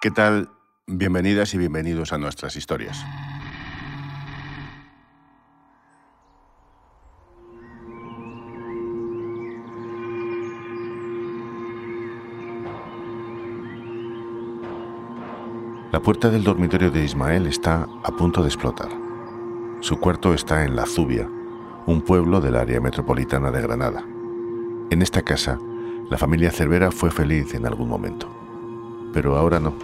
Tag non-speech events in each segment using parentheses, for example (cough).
¿Qué tal? Bienvenidas y bienvenidos a nuestras historias. La puerta del dormitorio de Ismael está a punto de explotar. Su cuarto está en La Zubia, un pueblo del área metropolitana de Granada. En esta casa, la familia Cervera fue feliz en algún momento, pero ahora no.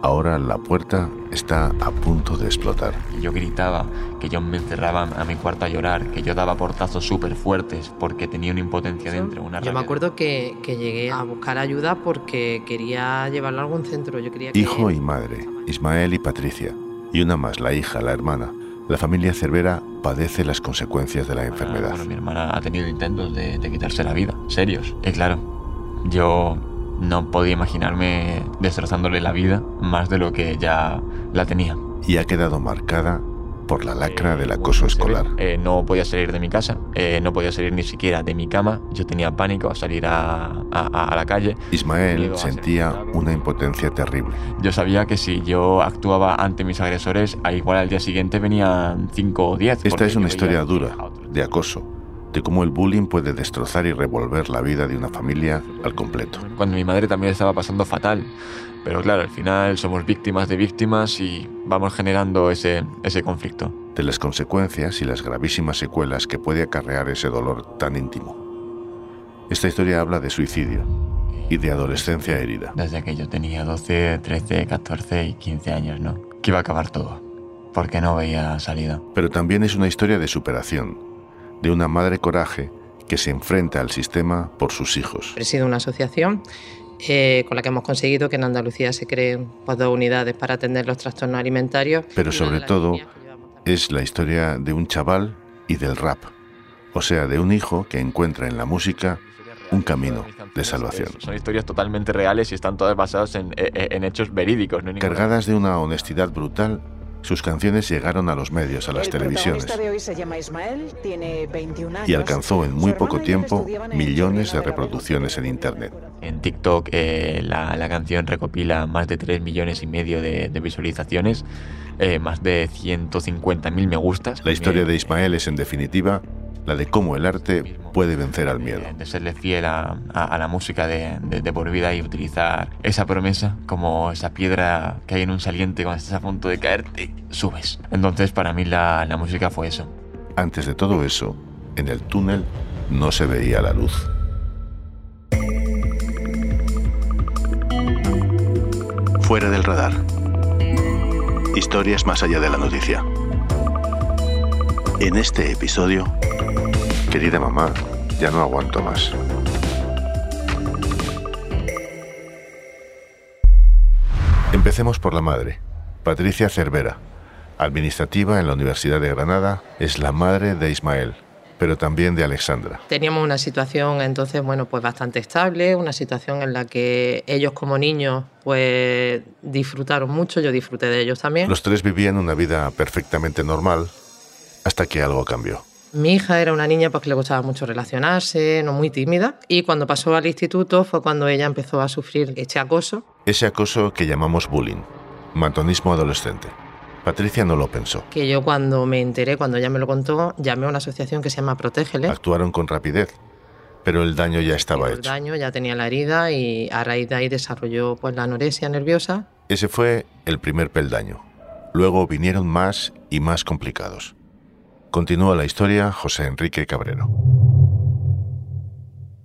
Ahora la puerta está a punto de explotar. Yo gritaba, que yo me encerraba a mi cuarto a llorar, que yo daba portazos súper fuertes porque tenía una impotencia dentro. Una yo me acuerdo que, que, llegué a buscar ayuda porque quería llevarlo a algún centro. Yo quería Hijo y madre, Ismael y Patricia, y una más, la hija, la hermana. La familia Cervera padece las consecuencias de la enfermedad. Bueno, mi hermana ha tenido intentos de, de quitarse la vida, serios. Y claro, yo no podía imaginarme destrozándole la vida más de lo que ya la tenía. Y ha quedado marcada por la lacra del acoso escolar. Eh, no podía salir de mi casa, eh, no podía salir ni siquiera de mi cama, yo tenía pánico a salir a, la calle. Ismael sentía una impotencia terrible. Yo sabía que si yo actuaba ante mis agresores, igual al día siguiente venían 5 o 10. Esta es una historia dura, de acoso, de cómo el bullying puede destrozar y revolver la vida de una familia al completo. Cuando mi madre también estaba pasando fatal, pero claro, al final somos víctimas de víctimas y vamos generando ese, ese conflicto. De las consecuencias y las gravísimas secuelas que puede acarrear ese dolor tan íntimo. Esta historia habla de suicidio y de adolescencia herida. Desde que yo tenía 12, 13, 14 y 15 años, ¿no? Que iba a acabar todo, porque no veía salida. Pero también es una historia de superación, de una madre coraje que se enfrenta al sistema por sus hijos. Presido una asociación eh, con la que hemos conseguido que en Andalucía se creen pues, dos unidades para atender los trastornos alimentarios. Pero sobre todo es la historia de un chaval y del rap, o sea, de un hijo que encuentra en la música un camino de salvación. Son historias totalmente reales y están todas basadas en, en hechos verídicos. Cargadas de una honestidad brutal sus canciones llegaron a los medios, a las televisiones. y alcanzó en muy poco tiempo millones de reproducciones en Internet. En TikTok eh, la, canción recopila más de 3 millones y medio de, visualizaciones, eh, más de 150.000 me gustas. La historia de Ismael es en definitiva la de cómo el arte puede vencer al miedo. De serle fiel a, la música de, por vida y utilizar esa promesa como esa piedra que hay en un saliente cuando estás a punto de caerte, subes. Entonces para mí la, la música fue eso. Antes de todo eso, en el túnel no se veía la luz. Fuera del radar. Historias más allá de la noticia. En este episodio Querida mamá, ya no aguanto más. Empecemos por la madre, Patricia Cervera. Administrativa en la Universidad de Granada, es la madre de Ismael, pero también de Alexandra. Teníamos una situación entonces, bueno, pues bastante estable, una situación en la que ellos como niños pues disfrutaron mucho, yo disfruté de ellos también. Los tres vivían una vida perfectamente normal hasta que algo cambió. Mi hija era una niña pues, que le gustaba mucho relacionarse, no muy tímida, y cuando pasó al instituto fue cuando ella empezó a sufrir este acoso. Ese acoso que llamamos bullying, matonismo adolescente. Patricia no lo pensó. Que yo cuando me enteré, cuando ella me lo contó, llamé a una asociación que se llama Protégele. Actuaron con rapidez, pero el daño ya estaba hecho. El daño ya tenía la herida y a raíz de ahí desarrolló pues, la anorexia nerviosa. Ese fue el primer peldaño. Luego vinieron más y más complicados. Continúa la historia José Enrique Cabrero.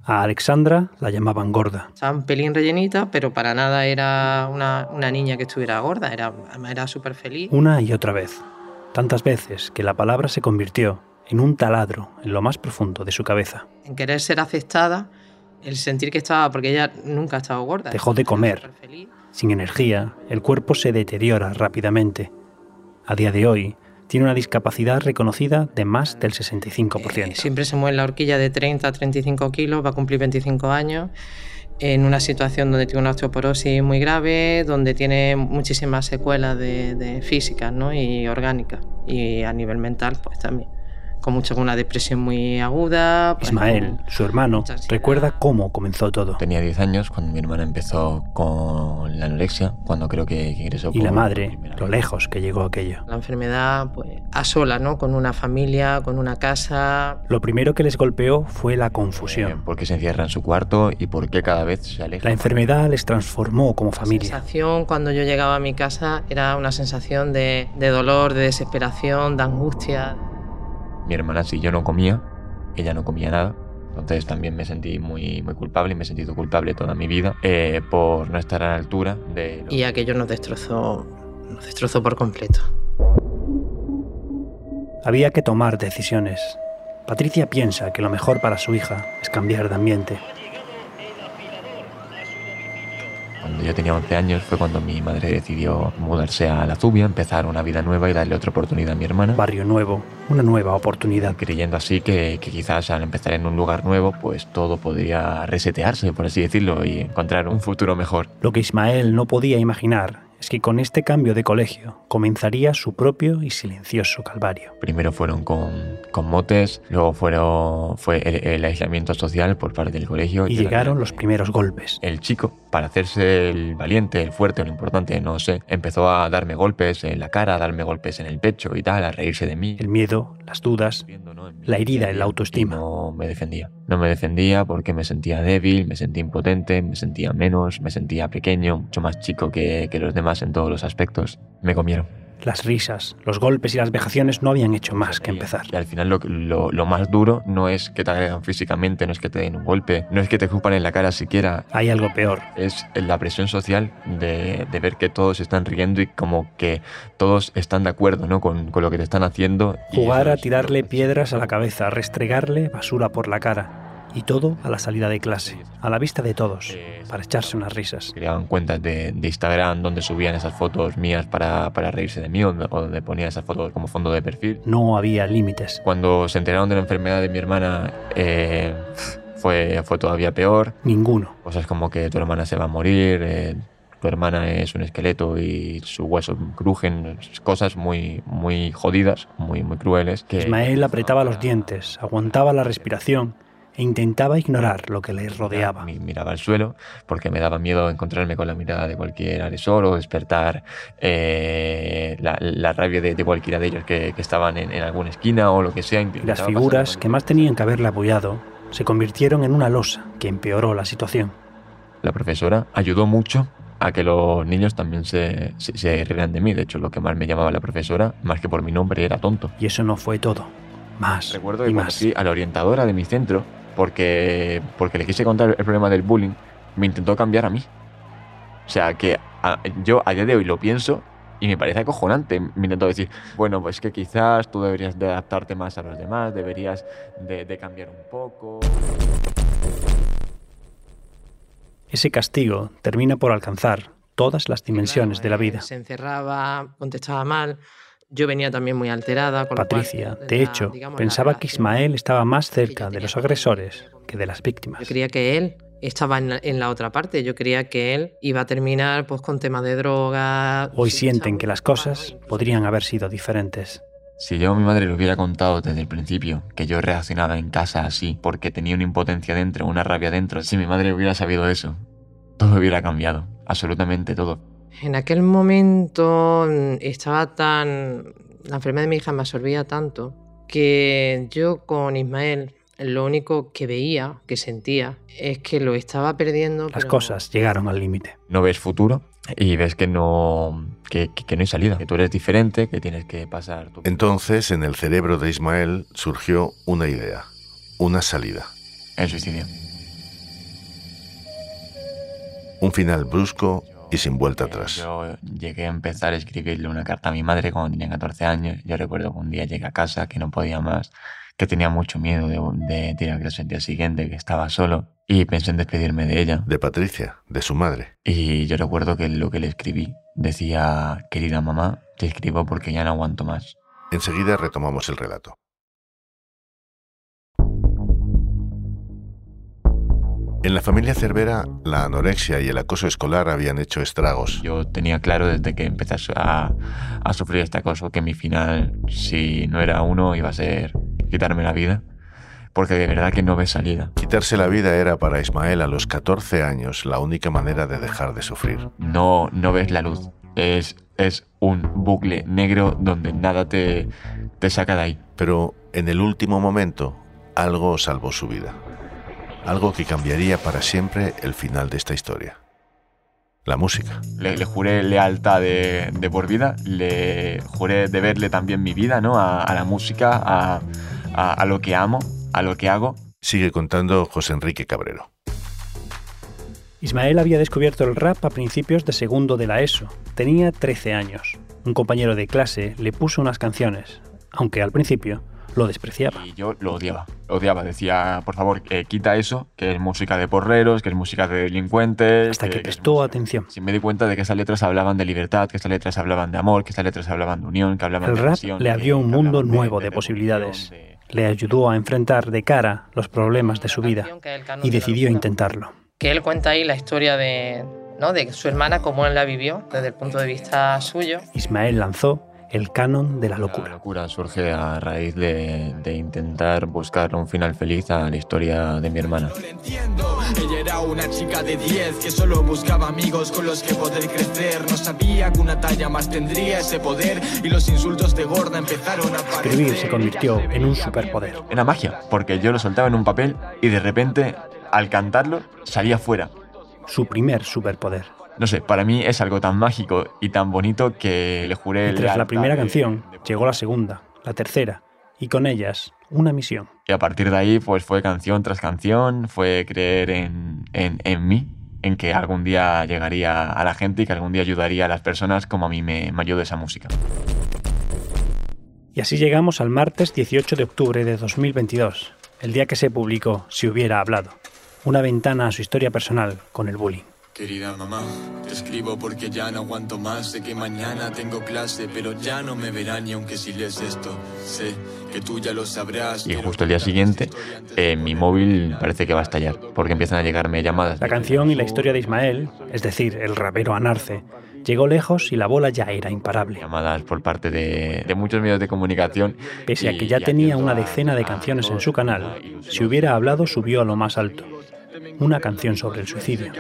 A Alexandra la llamaban gorda. Estaba un pelín rellenita, pero para nada era una, niña que estuviera gorda, era, era súper feliz. Una y otra vez. Tantas veces que la palabra se convirtió en un taladro en lo más profundo de su cabeza. En querer ser aceptada, el sentir que estaba, porque ella nunca ha estado gorda. Dejó de comer. Sin energía, el cuerpo se deteriora rápidamente. A día de hoy, tiene una discapacidad reconocida de más del 65%. Eh, siempre se mueve en la horquilla de 30 a 35 kilos, va a cumplir 25 años, en una situación donde tiene una osteoporosis muy grave, donde tiene muchísimas secuelas de, físicas ¿no? y orgánicas, y a nivel mental pues también. Con mucho con una depresión muy aguda. Pues, Ismael, su hermano, recuerda cómo comenzó todo. Tenía 10 años cuando mi hermana empezó con la anorexia, cuando creo que, ingresó. Y la madre, lo lejos que llegó aquello. La enfermedad, pues, a sola, ¿no? Con una familia, con una casa. Lo primero que les golpeó fue la confusión. Eh, ¿Por qué se encierra en su cuarto y por qué cada vez se aleja? La enfermedad les transformó como familia. La sensación cuando yo llegaba a mi casa era una sensación de, de dolor, de desesperación, de angustia. Mi hermana, si yo no comía, ella no comía nada. Entonces también me sentí muy, muy culpable y me he sentido culpable toda mi vida eh, por no estar a la altura de... Y aquello nos destrozó, nos destrozó por completo. Había que tomar decisiones. Patricia piensa que lo mejor para su hija es cambiar de ambiente. Cuando yo tenía 11 años fue cuando mi madre decidió mudarse a La Zubia, empezar una vida nueva y darle otra oportunidad a mi hermana. Barrio nuevo, una nueva oportunidad. Creyendo así que, que quizás al empezar en un lugar nuevo, pues todo podría resetearse, por así decirlo, y encontrar un futuro mejor. Lo que Ismael no podía imaginar es que con este cambio de colegio comenzaría su propio y silencioso calvario. Primero fueron con, con motes, luego fueron, fue el, aislamiento social por parte del colegio. Y llegaron los primeros golpes. El chico, para hacerse el valiente, el fuerte, lo importante, no sé, empezó a darme golpes en la cara, a darme golpes en el pecho y tal, a reírse de mí. El miedo, las dudas, la herida en la autoestima. No me defendía. No me defendía porque me sentía débil, me sentía impotente, me sentía menos, me sentía pequeño, mucho más chico que, que los demás en todos los aspectos. Me comieron. Las risas, los golpes y las vejaciones no habían hecho más que empezar. Y al final lo, lo, más duro no es que te agregan físicamente, no es que te den un golpe, no es que te escupan en la cara siquiera. Hay algo peor. Es la presión social de, de ver que todos están riendo y como que todos están de acuerdo ¿no? con, con lo que te están haciendo. Jugar a tirarle piedras a la cabeza, a restregarle basura por la cara y todo a la salida de clase, a la vista de todos, para echarse unas risas. Creaban cuentas de, de Instagram donde subían esas fotos mías para, para reírse de mí o donde ponían esas fotos como fondo de perfil. No había límites. Cuando se enteraron de la enfermedad de mi hermana, eh, fue, fue todavía peor. Ninguno. Cosas como que tu hermana se va a morir, eh, tu hermana es un esqueleto y su hueso crujen, cosas muy, muy jodidas, muy, muy crueles. Que Ismael apretaba los dientes, aguantaba la respiración e intentaba ignorar lo que le rodeaba. Miraba al suelo porque me daba miedo encontrarme con la mirada de cualquier agresor o despertar eh, la, rabia de, cualquiera de ellos que, estaban en, alguna esquina o lo que sea. Las figuras que más tenían que haberle apoyado se convirtieron en una losa que empeoró la situación. La profesora ayudó mucho a que los niños también se, se, rieran de mí. De hecho, lo que más me llamaba la profesora, más que por mi nombre, era tonto. Y eso no fue todo. Más. Recuerdo que y más. a la orientadora de mi centro porque, porque le quise contar el problema del bullying, me intentó cambiar a mí. O sea, que yo a día de hoy lo pienso y me parece acojonante. Me intentó decir, bueno, pues que quizás tú deberías de adaptarte más a los demás, deberías de, de cambiar un poco. Ese castigo termina por alcanzar todas las dimensiones de la vida. Se encerraba, contestaba mal, yo venía también muy alterada. Con Patricia, de hecho, pensaba que Ismael estaba más cerca de los agresores que de las víctimas. Yo creía que él estaba en la, otra parte. Yo creía que él iba a terminar pues, con temas de droga. Hoy sienten que las cosas podrían haber sido diferentes. Si yo a mi madre le hubiera contado desde el principio que yo reaccionaba en casa así porque tenía una impotencia dentro, una rabia dentro, si mi madre hubiera sabido eso, todo hubiera cambiado, absolutamente todo. En aquel momento mm, estaba tan... La enfermedad de mi hija me absorbía tanto que yo con Ismael lo único que veía, que sentía, es que lo estaba perdiendo. Las cosas llegaron al límite. No ves futuro y ves que no, que, no hay salida, que tú eres diferente, que tienes que pasar. Entonces, en el cerebro de Ismael surgió una idea, una salida. El suicidio. Un final brusco y sin vuelta atrás. Yo llegué a empezar a escribirle una carta a mi madre cuando tenía 14 años. Yo recuerdo que un día llegué a casa, que no podía más, que tenía mucho miedo de, de, de ir a clase el día siguiente, que estaba solo. Y pensé en despedirme de ella. De Patricia, de su madre. Y yo recuerdo que lo que le escribí decía, querida mamá, te escribo porque ya no aguanto más. Enseguida retomamos el relato. En la familia Cervera, la anorexia y el acoso escolar habían hecho estragos. Yo tenía claro desde que empecé a, sufrir este acoso que mi final, si no era uno, iba a ser quitarme la vida, porque de verdad que no ve salida. Quitarse la vida era para Ismael a los 14 años la única manera de dejar de sufrir. No, no ves la luz. Es, es un bucle negro donde nada te, te saca de ahí. Pero en el último momento, algo salvó su vida. Algo que cambiaría para siempre el final de esta historia. La música. Le, le juré lealtad de, de, por vida, le juré deberle también mi vida ¿no? a, a la música, a, a, a lo que amo, a lo que hago. Sigue contando José Enrique Cabrero. Ismael había descubierto el rap a principios de segundo de la ESO. Tenía 13 años. Un compañero de clase le puso unas canciones, aunque al principio lo despreciaba. Y yo lo odiaba. Lo odiaba. Decía, por favor, eh, quita eso, que es música de porreros, que es música de delincuentes. Hasta que, que prestó atención. Sí, me di cuenta de que esas letras hablaban de libertad, que esas letras hablaban de amor, que esas letras hablaban de unión, que hablaban el de rap pasión, le abrió un mundo nuevo de, de posibilidades. de- Le ayudó a enfrentar de cara los problemas de su vida y decidió intentarlo. Que él cuenta ahí la historia de, ¿no? de su hermana, cómo él la vivió desde el punto de vista suyo. Ismael lanzó el canon de la La locura. locura surge a raíz de, de intentar buscar un final feliz a la historia de mi hermana. No lo entiendo. Ella era una chica de 10 que solo buscaba amigos con los que poder crecer. No sabía que una talla más tendría ese poder y los insultos de gorda empezaron a aparecer. Escribir se convirtió en un superpoder. Era magia, porque yo lo soltaba en un papel y de repente, al cantarlo, salía fuera. Su primer superpoder. No sé, para mí es algo tan mágico y tan bonito que le juré... Y tras la primera de- canción, de- llegó la segunda, la tercera, y con ellas una misión. Y a partir de ahí, pues fue canción tras canción, fue creer en, en, en mí, en que algún día llegaría a la gente y que algún día ayudaría a las personas como a mí me, me ayudó esa música. Y así llegamos al martes 18 de octubre de 2022, el día que se publicó Si hubiera hablado, una ventana a su historia personal con el bullying. Querida mamá, te escribo porque ya no aguanto más. Sé que mañana tengo clase, pero ya no me verán ni aunque si lees esto. Sé que tú ya lo sabrás. Y justo el día siguiente, eh, mi móvil parece que va a estallar, porque empiezan a llegarme llamadas. La canción y la historia de Ismael, es decir, el rapero Anarce, llegó lejos y la bola ya era imparable. Llamadas por parte de, de muchos medios de comunicación. Pese a y- que ya y tenía una decena de canciones en su canal, si hubiera hablado subió a lo más alto. Una canción sobre el suicidio.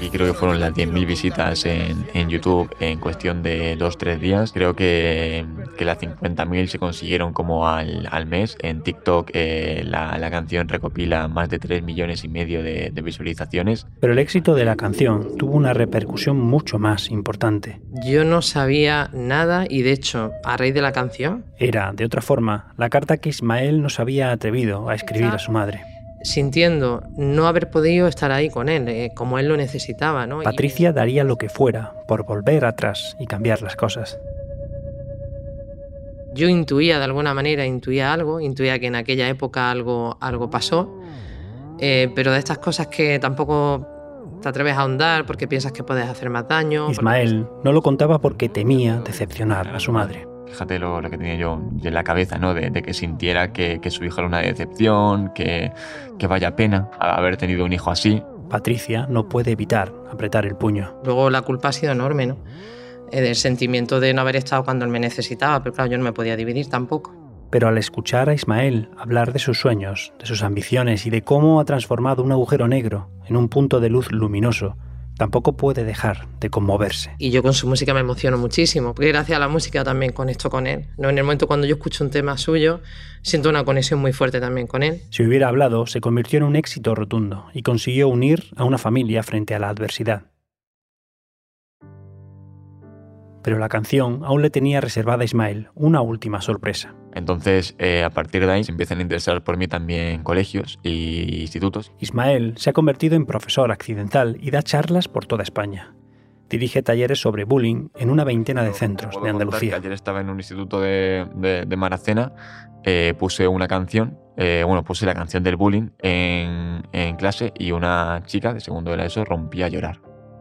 Y creo que fueron las 10.000 visitas en, en YouTube en cuestión de 2-3 días. Creo que, que las 50.000 se consiguieron como al, al mes. En TikTok eh, la, la canción recopila más de 3 millones y medio de, de visualizaciones. Pero el éxito de la canción tuvo una repercusión mucho más importante. Yo no sabía nada y de hecho, a raíz de la canción, Era, de otra forma, la carta que Ismael no se había atrevido a escribir a su madre. Sintiendo no haber podido estar ahí con él, eh, como él lo necesitaba, ¿no? Patricia daría lo que fuera por volver atrás y cambiar las cosas. yo intuía de alguna manera, intuía algo, intuía que en aquella época algo, algo pasó, eh, pero de estas cosas que tampoco te atreves a ahondar porque piensas que puedes hacer más daño. Ismael no lo contaba porque temía decepcionar a su madre. Fíjate lo, lo que tenía yo en la cabeza, ¿no? De, de que sintiera que, que su hijo era una decepción, que, que vaya pena haber tenido un hijo así. Patricia no puede evitar apretar el puño. Luego la culpa ha sido enorme, ¿no? Eh, del sentimiento de no haber estado cuando él me necesitaba, pero claro, yo no me podía dividir tampoco. Pero al escuchar a Ismael hablar de sus sueños, de sus ambiciones y de cómo ha transformado un agujero negro en un punto de luz luminoso, tampoco puede dejar de conmoverse. Y yo con su música me emociono muchísimo, porque gracias a la música también conecto con él. ¿no? En el momento cuando yo escucho un tema suyo, siento una conexión muy fuerte también con él. Si hubiera hablado, se convirtió en un éxito rotundo y consiguió unir a una familia frente a la adversidad. Pero la canción aún le tenía reservada a Ismael una última sorpresa. Entonces, eh, a partir de ahí, se empiezan a interesar por mí también colegios y institutos. Ismael se ha convertido en profesor accidental y da charlas por toda España. Dirige talleres sobre bullying en una veintena de centros de Andalucía. que ayer estaba en un instituto de, de, de Maracena, eh, puse una canción, eh, bueno, puse la canción del bullying en, en clase y una chica de segundo de la ESO rompía a llorar.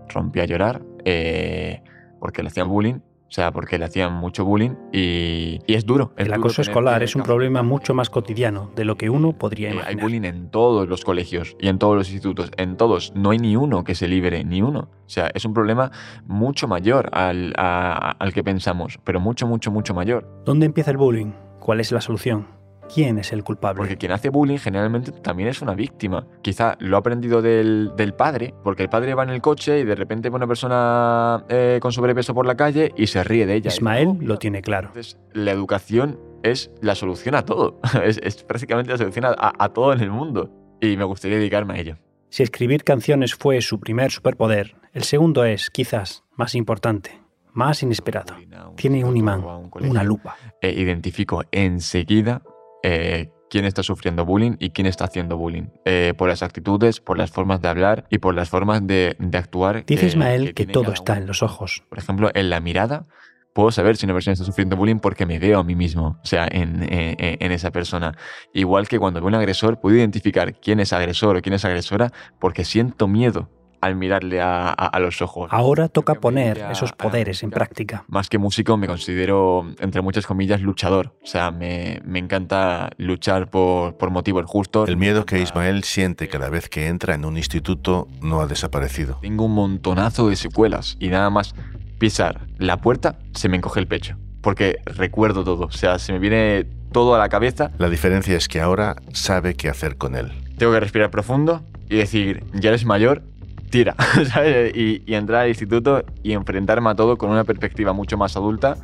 Rompía a llorar eh, porque le hacían bullying, o sea, porque le hacían mucho bullying y, y es duro. es El acoso escolar es un problema mucho más cotidiano de lo que uno podría Eh, hay imaginar. bullying en todos los colegios y en todos los institutos, en todos. No hay ni uno que se libere, ni uno. O sea, es un problema mucho mayor al, a- al que pensamos, pero mucho, mucho, mucho mayor. ¿Dónde empieza el bullying? ¿Cuál es la solución? ¿Quién es el culpable? Porque quien hace bullying generalmente también es una víctima. Quizá lo ha aprendido del, del padre, porque el padre va en el coche y de repente ve una persona eh, con sobrepeso por la calle y se ríe de ella. Ismael lo tiene claro. Entonces, la educación es la solución a todo. (laughs) es, es prácticamente la solución a, a- todo en el mundo. Y me gustaría dedicarme a ello. Si escribir canciones fue su primer superpoder, el segundo es, quizás, más importante, más inesperado. Tiene un imán, una lupa. Eh, identifico enseguida eh, quién está sufriendo bullying y quién está haciendo bullying. Eh, por las actitudes, por las formas de hablar y por las formas de, de actuar. Dice que- Ismael que todo está en los ojos. Por ejemplo, en la mirada puedo saber si una persona está sufriendo bullying porque me veo a mí mismo, o sea, en, en- en esa persona. Igual que cuando veo un agresor, puedo identificar quién es agresor o quién es agresora porque siento miedo al mirarle a, a- a los ojos. Ahora toca poner esos poderes en práctica. Más que músico, me considero, entre muchas comillas, luchador. O sea, me, me encanta luchar por, por motivos justos. El miedo que Ismael siente cada vez que entra en un instituto no ha desaparecido. Tengo un montonazo de secuelas y nada más pisar la puerta se me encoge el pecho. Porque recuerdo todo. O sea, se me viene todo a la cabeza. La diferencia es que ahora sabe qué hacer con él. Tengo que respirar profundo y decir, ya eres mayor, tira. (laughs) ¿sabes? Y, y entrar al instituto y enfrentarme a todo con una perspectiva mucho más adulta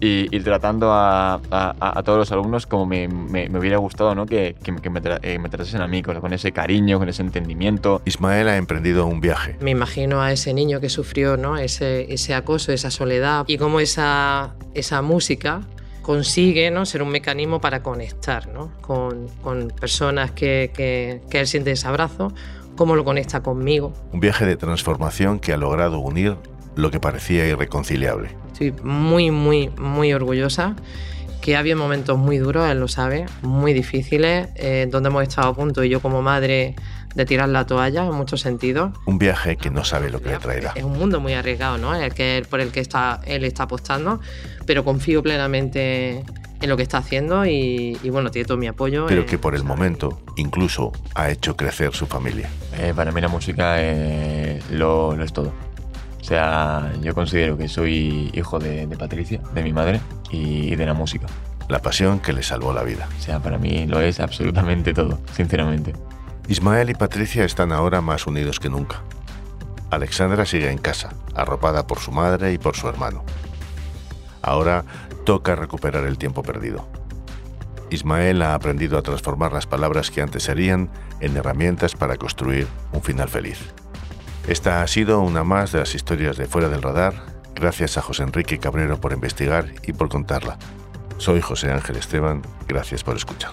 y ir tratando a, a- a- todos los alumnos como me, me- me hubiera gustado ¿no? que, que, me- que me, tra- eh, me tratasen a mí, con, con ese cariño, con ese entendimiento. Ismael ha emprendido un viaje. Me imagino a ese niño que sufrió ¿no? ese, ese acoso, esa soledad y cómo esa, esa música consigue ¿no? ser un mecanismo para conectar ¿no? con, con personas que, que, que él siente ese abrazo, cómo lo conecta conmigo. Un viaje de transformación que ha logrado unir lo que parecía irreconciliable. Estoy muy, muy, muy orgullosa. Que ha habido momentos muy duros, él lo sabe, muy difíciles, eh, donde hemos estado a punto, y yo como madre, de tirar la toalla en muchos sentidos. Un viaje que no sabe lo que le traerá. Es un mundo muy arriesgado, ¿no? El que, por el que está, él está apostando, pero confío plenamente en lo que está haciendo y, y bueno, tiene todo mi apoyo. Pero eh, que por el momento incluso ha hecho crecer su familia. Eh, para mí la música eh, lo, lo es todo. O sea, yo considero que soy hijo de, de Patricia, de mi madre, y, y de la música. La pasión que le salvó la vida. O sea, para mí lo es absolutamente todo, sinceramente. Ismael y Patricia están ahora más unidos que nunca. Alexandra sigue en casa, arropada por su madre y por su hermano. Ahora toca recuperar el tiempo perdido. Ismael ha aprendido a transformar las palabras que antes serían en herramientas para construir un final feliz. Esta ha sido una más de las historias de Fuera del Radar. Gracias a José Enrique Cabrero por investigar y por contarla. Soy José Ángel Esteban. Gracias por escuchar.